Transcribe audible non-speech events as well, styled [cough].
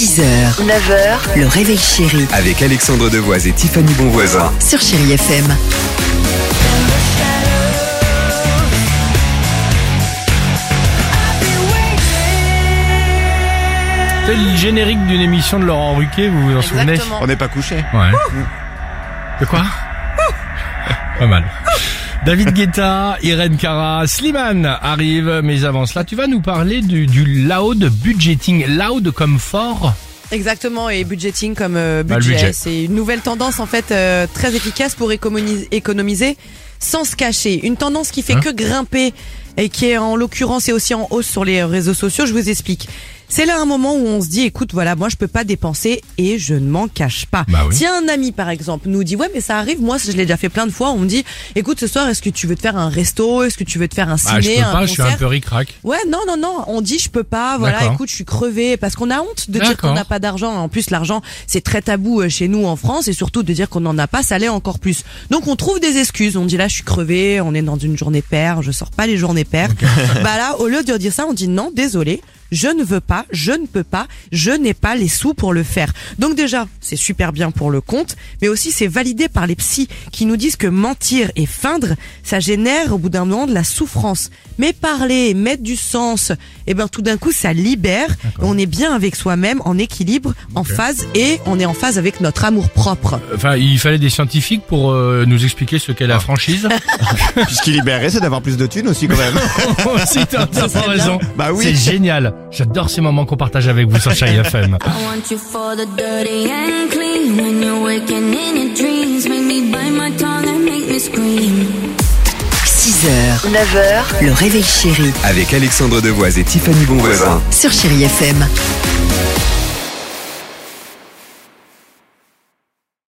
6h, 9h, le réveil chéri Avec Alexandre Devoise et Tiffany Bonvoisin. sur Chérie FM. C'est le générique d'une émission de Laurent Ruquier, vous vous en souvenez On n'est pas couché. Ouais. De quoi Pas mal. David Guetta, Irène Cara, Slimane arrivent, mais avant cela, tu vas nous parler du, du loud budgeting. Loud comme fort Exactement, et budgeting comme euh, Bah, budget. C'est une nouvelle tendance en fait euh, très efficace pour économiser, économiser sans se cacher. Une tendance qui fait Hein que grimper et qui est en l'occurrence est aussi en hausse sur les réseaux sociaux. Je vous explique. C'est là un moment où on se dit, écoute, voilà, moi je peux pas dépenser et je ne m'en cache pas. Bah oui. Si un ami par exemple nous dit, ouais, mais ça arrive, moi je l'ai déjà fait plein de fois, on me dit, écoute, ce soir, est-ce que tu veux te faire un resto, est-ce que tu veux te faire un ciné, Ah, je peux un pas, je suis un concert? peu ric-rac. Ouais, non, non, non. On dit je peux pas. Voilà, écoute, je suis crevé parce qu'on a honte de dire qu'on n'a pas d'argent. En plus, l'argent c'est très tabou euh, chez nous en France et surtout de dire qu'on n'en a pas, ça l'est encore plus. Donc on trouve des excuses. On dit là, je suis crevé. On est dans une journée paire. Je sors pas les journées paires. bah là, au lieu de dire ça, on dit non, désolé. Je ne veux pas, je ne peux pas, je n'ai pas les sous pour le faire. Donc déjà, c'est super bien pour le compte, mais aussi c'est validé par les psys qui nous disent que mentir et feindre, ça génère au bout d'un moment de la souffrance. Mais parler, mettre du sens, et ben tout d'un coup ça libère, et on est bien avec soi-même, en équilibre, en phase et on est en phase avec notre amour propre. Enfin, il fallait des scientifiques pour euh, nous expliquer ce qu'est la franchise. [laughs] Puis ce qui libérerait, c'est d'avoir plus de thunes aussi quand même. [laughs] si t'as raison. Bah oui. C'est génial. J'adore ces moments qu'on partage avec vous sur Chérie FM. 6h, 9h, le réveil chéri Avec Alexandre Devoise et Tiffany Bonvoisin. sur Chérie FM.